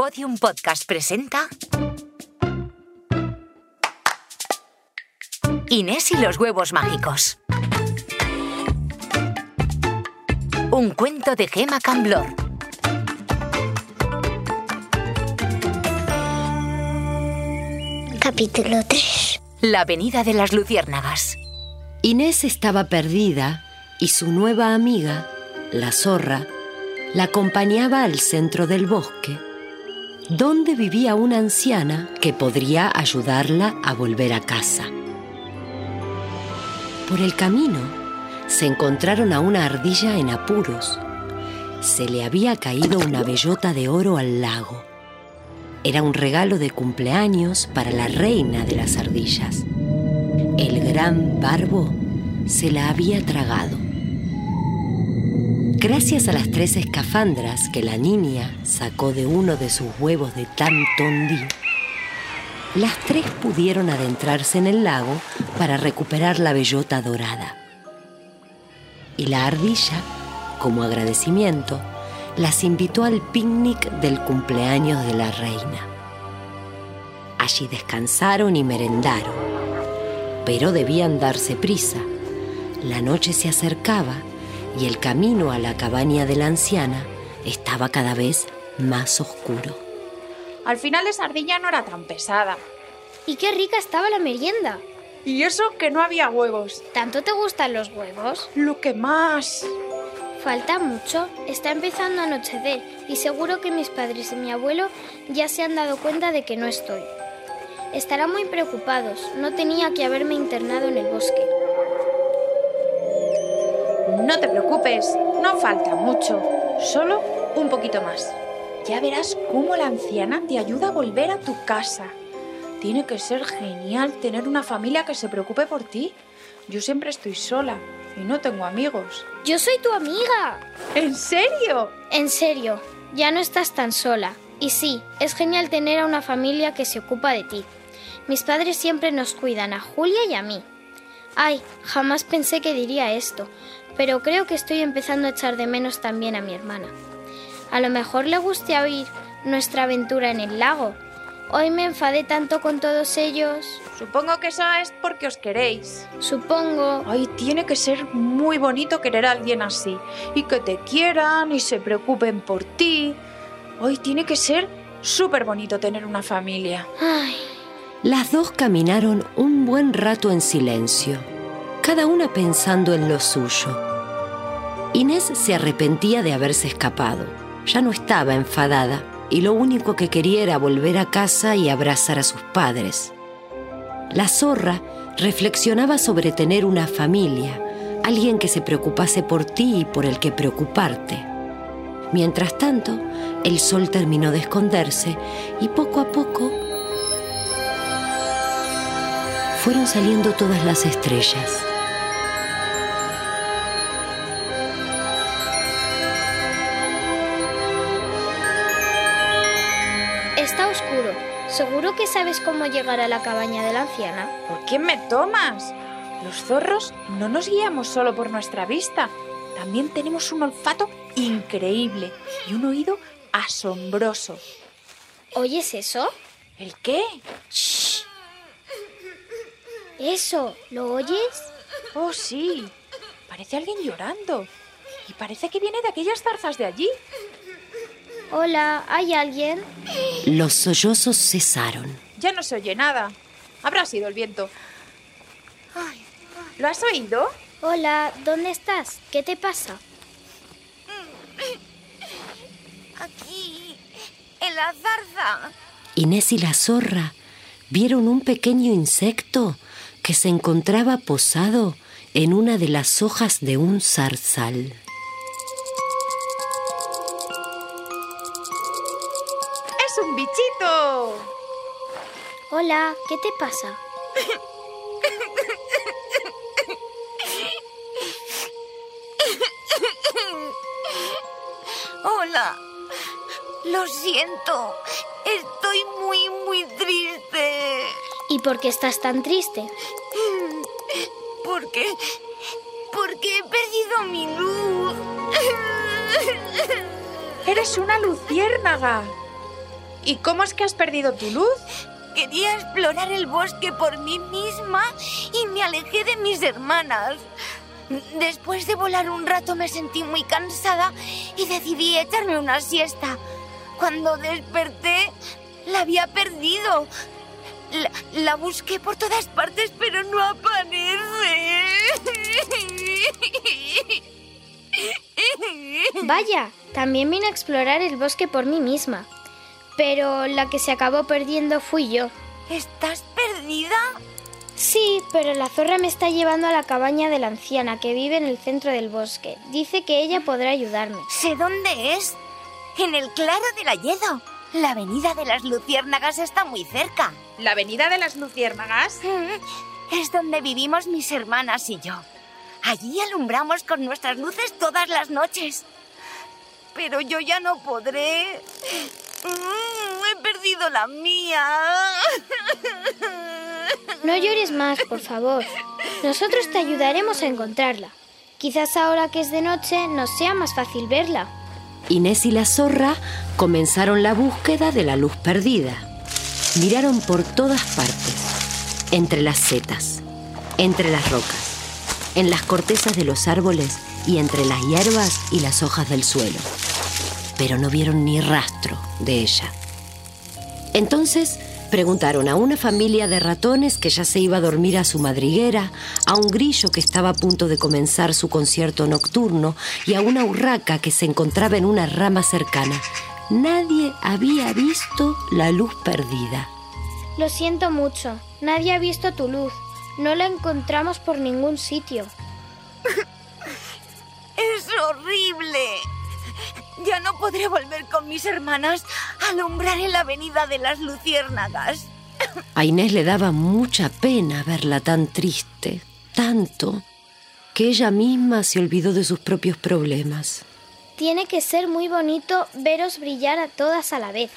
Podium Podcast presenta Inés y los huevos mágicos. Un cuento de Gema Camblor. Capítulo 3 La Avenida de las Luciérnagas. Inés estaba perdida y su nueva amiga, la zorra, la acompañaba al centro del bosque, donde vivía una anciana que podría ayudarla a volver a casa. Por el camino se encontraron a una ardilla en apuros. Se le había caído una bellota de oro al lago. Era un regalo de cumpleaños para la reina de las ardillas. El gran barbo se la había tragado. Gracias a las tres escafandras que la niña sacó de uno de sus huevos de Tantondi, las tres pudieron adentrarse en el lago para recuperar la bellota dorada. Y la ardilla, como agradecimiento, las invitó al picnic del cumpleaños de la reina. Allí descansaron y merendaron, pero debían darse prisa. La noche se acercaba y el camino a la cabaña de la anciana estaba cada vez más oscuro. Al final esa ardilla no era tan pesada. Y qué rica estaba la merienda. Y eso que no había huevos. ¿Tanto te gustan los huevos? Lo que más. Falta mucho. Está empezando a anochecer y seguro que mis padres y mi abuelo ya se han dado cuenta de que no estoy. Estarán muy preocupados. No tenía que haberme internado en el bosque. No te preocupes, no falta mucho. Solo un poquito más. Ya verás cómo la anciana te ayuda a volver a tu casa. Tiene que ser genial tener una familia que se preocupe por ti. Yo siempre estoy sola y no tengo amigos. Yo soy tu amiga. ¿En serio? En serio, ya no estás tan sola. Y sí, es genial tener a una familia que se ocupa de ti. Mis padres siempre nos cuidan a Julia y a mí. Ay, jamás pensé que diría esto, pero creo que estoy empezando a echar de menos también a mi hermana. A lo mejor le guste oír nuestra aventura en el lago. Hoy me enfadé tanto con todos ellos. Supongo que eso es porque os queréis. Supongo. Ay, tiene que ser muy bonito querer a alguien así. Y que te quieran y se preocupen por ti. Hoy tiene que ser súper bonito tener una familia. Ay, Las dos caminaron un buen rato en silencio, cada una pensando en lo suyo. Inés se arrepentía de haberse escapado. Ya no estaba enfadada y lo único que quería era volver a casa y abrazar a sus padres. La zorra reflexionaba sobre tener una familia, alguien que se preocupase por ti y por el que preocuparte. Mientras tanto, el sol terminó de esconderse y poco a poco fueron saliendo todas las estrellas. Que sabes cómo llegar a la cabaña de la anciana? ¿Por quién me tomas? Los zorros no nos guiamos solo por nuestra vista. También tenemos un olfato increíble y un oído asombroso. ¿Oyes eso? ¿El qué? ¿Eso? ¿Lo oyes? Oh, sí. Parece alguien llorando. Y parece que viene de aquellas zarzas de allí. Hola, ¿hay alguien? Los sollozos cesaron. Ya no se oye nada. Habrá sido el viento. Ay, ¿Lo has oído? Hola, ¿dónde estás? ¿Qué te pasa? Aquí, en la zarza. Inés y la zorra vieron un pequeño insecto que se encontraba posado en una de las hojas de un zarzal. Hola, ¿qué te pasa? Hola. Lo siento. Estoy muy, muy triste. ¿Y por qué estás tan triste? Porque. Porque he perdido mi luz. ¡Eres una luciérnaga! ¿Y cómo es que has perdido tu luz? Quería explorar el bosque por mí misma y me alejé de mis hermanas. Después de volar un rato me sentí muy cansada y decidí echarme una siesta. Cuando desperté, la había perdido. La, busqué por todas partes, pero no aparece. Vaya, también vine a explorar el bosque por mí misma. Pero la que se acabó perdiendo fui yo. ¿Estás perdida? Sí, pero la zorra me está llevando a la cabaña de la anciana que vive en el centro del bosque. Dice que ella podrá ayudarme. Sé dónde es. En el claro del Alledo. La avenida de las Luciérnagas está muy cerca. ¿La avenida de las Luciérnagas? Mm, Es donde vivimos mis hermanas y yo. Allí alumbramos con nuestras luces todas las noches. Pero yo ya no podré. Mm, He perdido la mía. No llores más, por favor. Nosotros te ayudaremos a encontrarla. Quizás ahora que es de noche nos sea más fácil verla. Inés y la zorra comenzaron la búsqueda de la luz perdida. Miraron por todas partes, entre las setas, entre las rocas, en las cortezas de los árboles y entre las hierbas y las hojas del suelo. Pero no vieron ni rastro de ella. Entonces preguntaron a una familia de ratones que ya se iba a dormir a su madriguera, a un grillo que estaba a punto de comenzar su concierto nocturno y a una urraca que se encontraba en una rama cercana. Nadie había visto la luz perdida. Lo siento mucho. Nadie ha visto tu luz. No la encontramos por ningún sitio. Es horrible. Ya no podré volver con mis hermanas a alumbrar en la avenida de las Luciérnagas. A Inés le daba mucha pena verla tan triste, tanto, que ella misma se olvidó de sus propios problemas. Tiene que ser muy bonito veros brillar a todas a la vez.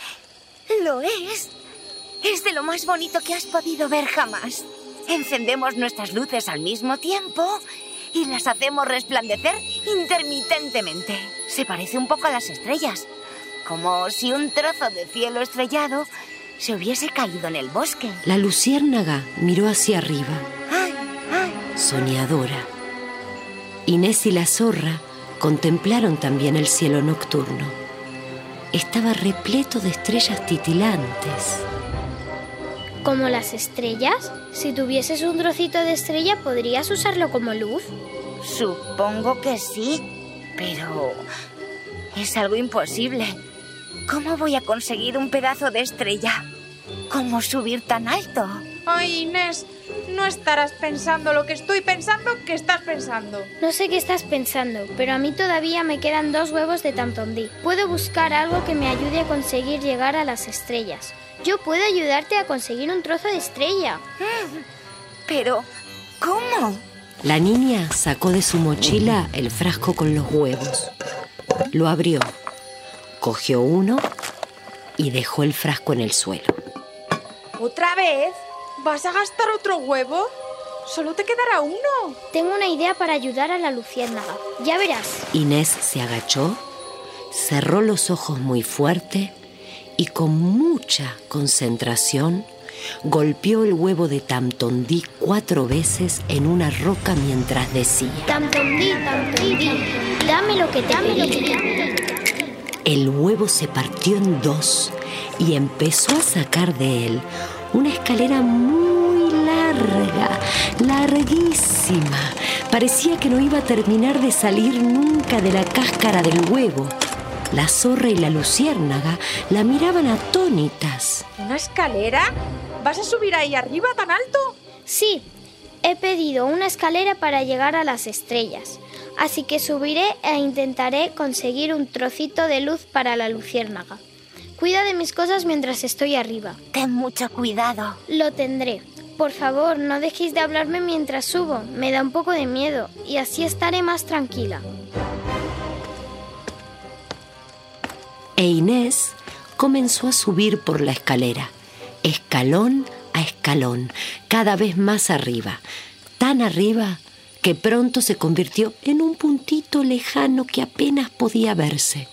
Lo es. Es de lo más bonito que has podido ver jamás. Encendemos nuestras luces al mismo tiempo y las hacemos resplandecer intermitentemente. Se parece un poco a las estrellas, como si un trozo de cielo estrellado se hubiese caído en el bosque. La luciérnaga miró hacia arriba, ¡Ay, ay! soñadora. Inés y la zorra contemplaron también el cielo nocturno. Estaba repleto de estrellas titilantes. ¿Como las estrellas? Si tuvieses un trocito de estrella, ¿podrías usarlo como luz? Supongo que sí, pero es algo imposible. ¿Cómo voy a conseguir un pedazo de estrella? ¿Cómo subir tan alto? Ay, Inés, no estarás pensando lo que estoy pensando que estás pensando. No sé qué estás pensando, pero a mí todavía me quedan dos huevos de Tamtondí. Puedo buscar algo que me ayude a conseguir llegar a las estrellas. Yo puedo ayudarte a conseguir un trozo de estrella. Pero, ¿cómo? La niña sacó de su mochila el frasco con los huevos. Lo abrió, cogió uno y dejó el frasco en el suelo. ¿Otra vez? ¿Vas a gastar otro huevo? Solo te quedará uno. Tengo una idea para ayudar a la luciérnaga. Ya verás. Inés se agachó, cerró los ojos muy fuerte y con mucha concentración golpeó el huevo de Tamtondí cuatro veces en una roca mientras decía. Tamtondí, Tamtondí, dame lo que te dame lo que te El huevo se partió en dos y empezó a sacar de él una escalera muy larga, larguísima. Parecía que no iba a terminar de salir nunca de la cáscara del huevo. La zorra y la luciérnaga la miraban atónitas. ¿Una escalera? ¿Vas a subir ahí arriba tan alto? Sí, he pedido una escalera para llegar a las estrellas. Así que subiré e intentaré conseguir un trocito de luz para la luciérnaga. Cuida de mis cosas mientras estoy arriba. Ten mucho cuidado. Lo tendré. Por favor, no dejéis de hablarme mientras subo. Me da un poco de miedo y así estaré más tranquila. E Inés comenzó a subir por la escalera, escalón a escalón, cada vez más arriba, tan arriba que pronto se convirtió en un puntito lejano que apenas podía verse.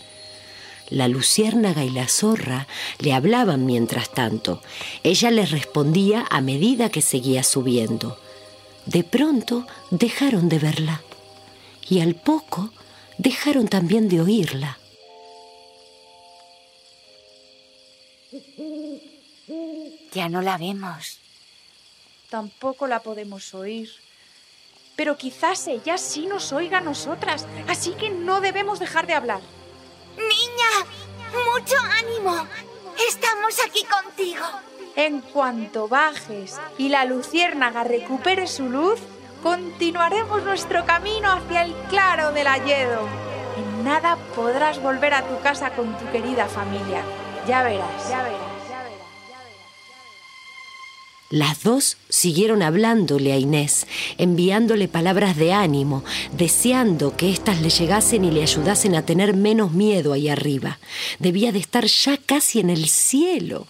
La luciérnaga y la zorra le hablaban mientras tanto. Ella les respondía a medida que seguía subiendo. De pronto dejaron de verla y al poco dejaron también de oírla. Ya no la vemos. Tampoco la podemos oír. Pero quizás ella sí nos oiga a nosotras, así que no debemos dejar de hablar. Niña, mucho ánimo. Estamos aquí contigo. En cuanto bajes y la luciérnaga recupere su luz, continuaremos nuestro camino hacia el claro del Ayedo. En nada podrás volver a tu casa con tu querida familia. Ya verás, ya verás. Las dos siguieron hablándole a Inés, enviándole palabras de ánimo, deseando que éstas le llegasen y le ayudasen a tener menos miedo ahí arriba. Debía de estar ya casi en el cielo,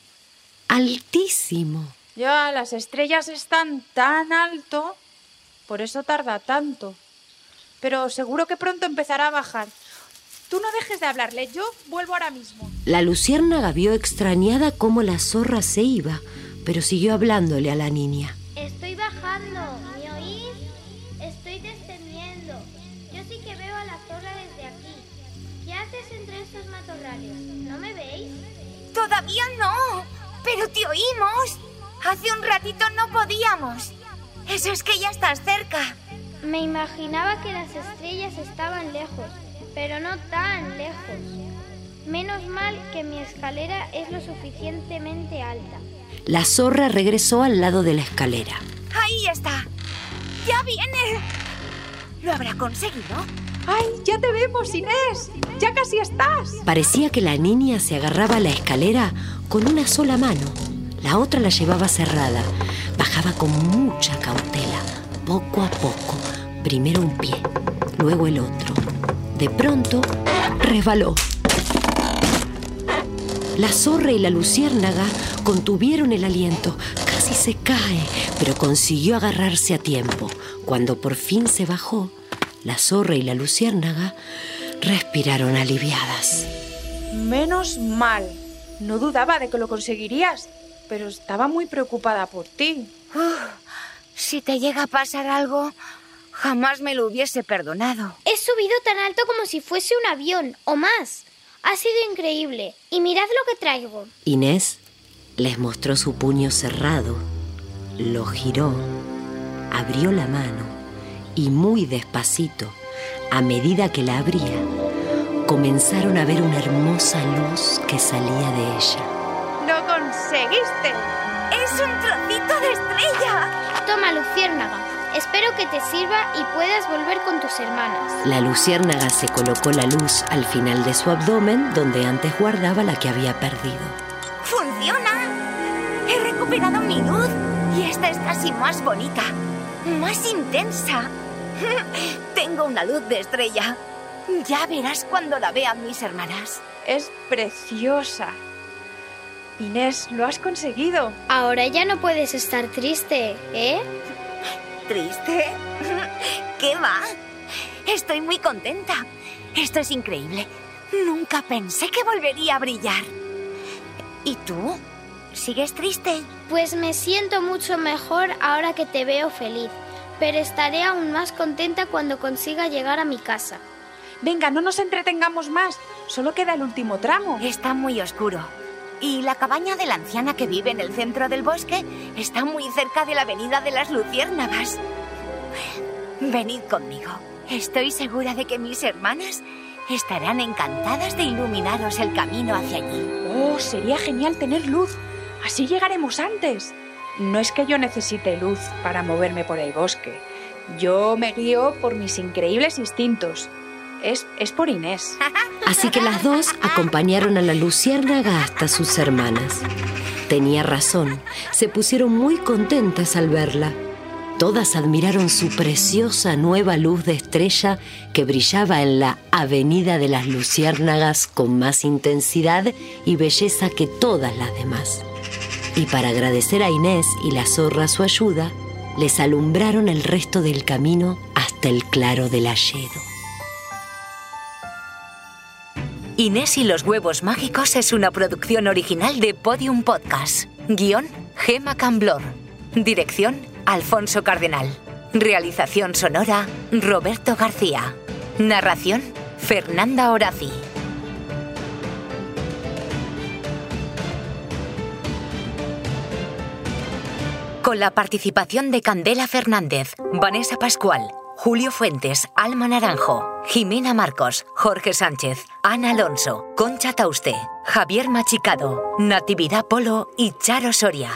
altísimo. Ya, las estrellas están tan alto, por eso tarda tanto. Pero seguro que pronto empezará a bajar. Tú no dejes de hablarle, yo vuelvo ahora mismo. La luciérnaga vio extrañada cómo la zorra se iba pero siguió hablándole a la niña. Estoy bajando, ¿me oís? Estoy descendiendo. Yo sí que veo a la zorra desde aquí. ¿Qué haces entre estos matorrales? ¿No me veis? Todavía no, pero te oímos. Hace un ratito no podíamos. Eso es que ya estás cerca. Me imaginaba que las estrellas estaban lejos, pero no tan lejos. Menos mal que mi escalera es lo suficientemente alta. La zorra regresó al lado de la escalera. Ahí está. Ya viene. ¿Lo habrá conseguido? ¡Ay, ya te vemos, Inés! ¡Ya casi estás! Parecía que la niña se agarraba a la escalera con una sola mano. La otra la llevaba cerrada. Bajaba con mucha cautela, poco a poco. Primero un pie, luego el otro. De pronto, resbaló. La zorra y la luciérnaga contuvieron el aliento. Casi se cae, pero consiguió agarrarse a tiempo. Cuando por fin se bajó, la zorra y la luciérnaga respiraron aliviadas. Menos mal. No dudaba de que lo conseguirías, pero estaba muy preocupada por ti. si te llega a pasar algo, jamás me lo hubiese perdonado. He subido tan alto como si fuese un avión, o más. Ha sido increíble. Y mirad lo que traigo. Inés les mostró su puño cerrado, lo giró, abrió la mano y muy despacito, a medida que la abría, comenzaron a ver una hermosa luz que salía de ella. ¡Lo conseguiste! ¡Es un trocito de estrella! Toma, luciérnaga. Espero que te sirva y puedas volver con tus hermanas. La luciérnaga se colocó la luz al final de su abdomen donde antes guardaba la que había perdido. ¡Funciona! He recuperado mi luz y esta es casi más bonita, más intensa. Tengo una luz de estrella. Ya verás cuando la vean mis hermanas. Es preciosa. Inés, lo has conseguido. Ahora ya no puedes estar triste, ¿eh? ¿Triste? ¿Qué va? Estoy muy contenta. Esto es increíble. Nunca pensé que volvería a brillar. ¿Y tú? ¿Sigues triste? Pues me siento mucho mejor ahora que te veo feliz, pero estaré aún más contenta cuando consiga llegar a mi casa. Venga, no nos entretengamos más. Solo queda el último tramo. Está muy oscuro. Y la cabaña de la anciana que vive en el centro del bosque está muy cerca de la avenida de las Luciérnagas. Venid conmigo. Estoy segura de que mis hermanas estarán encantadas de iluminaros el camino hacia allí. Oh, sería genial tener luz. Así llegaremos antes. No es que yo necesite luz para moverme por el bosque. Yo me guío por mis increíbles instintos. Es, es por Inés. Así que las dos acompañaron a la luciérnaga hasta sus hermanas. Tenía razón, se pusieron muy contentas al verla. Todas admiraron su preciosa nueva luz de estrella que brillaba en la Avenida de las Luciérnagas con más intensidad y belleza que todas las demás. Y para agradecer a Inés y la zorra su ayuda, les alumbraron el resto del camino hasta el claro del Alledo. Inés y los huevos mágicos es una producción original de Podium Podcast. Guión, Gema Camblor. Dirección, Alfonso Cardenal. Realización sonora, Roberto García. Narración, Fernanda Horaci. Con la participación de Candela Fernández, Vanessa Pascual, Julio Fuentes, Alma Naranjo, Jimena Marcos, Jorge Sánchez, Ana Alonso, Concha Tauste, Javier Machicado, Natividad Polo y Charo Soria.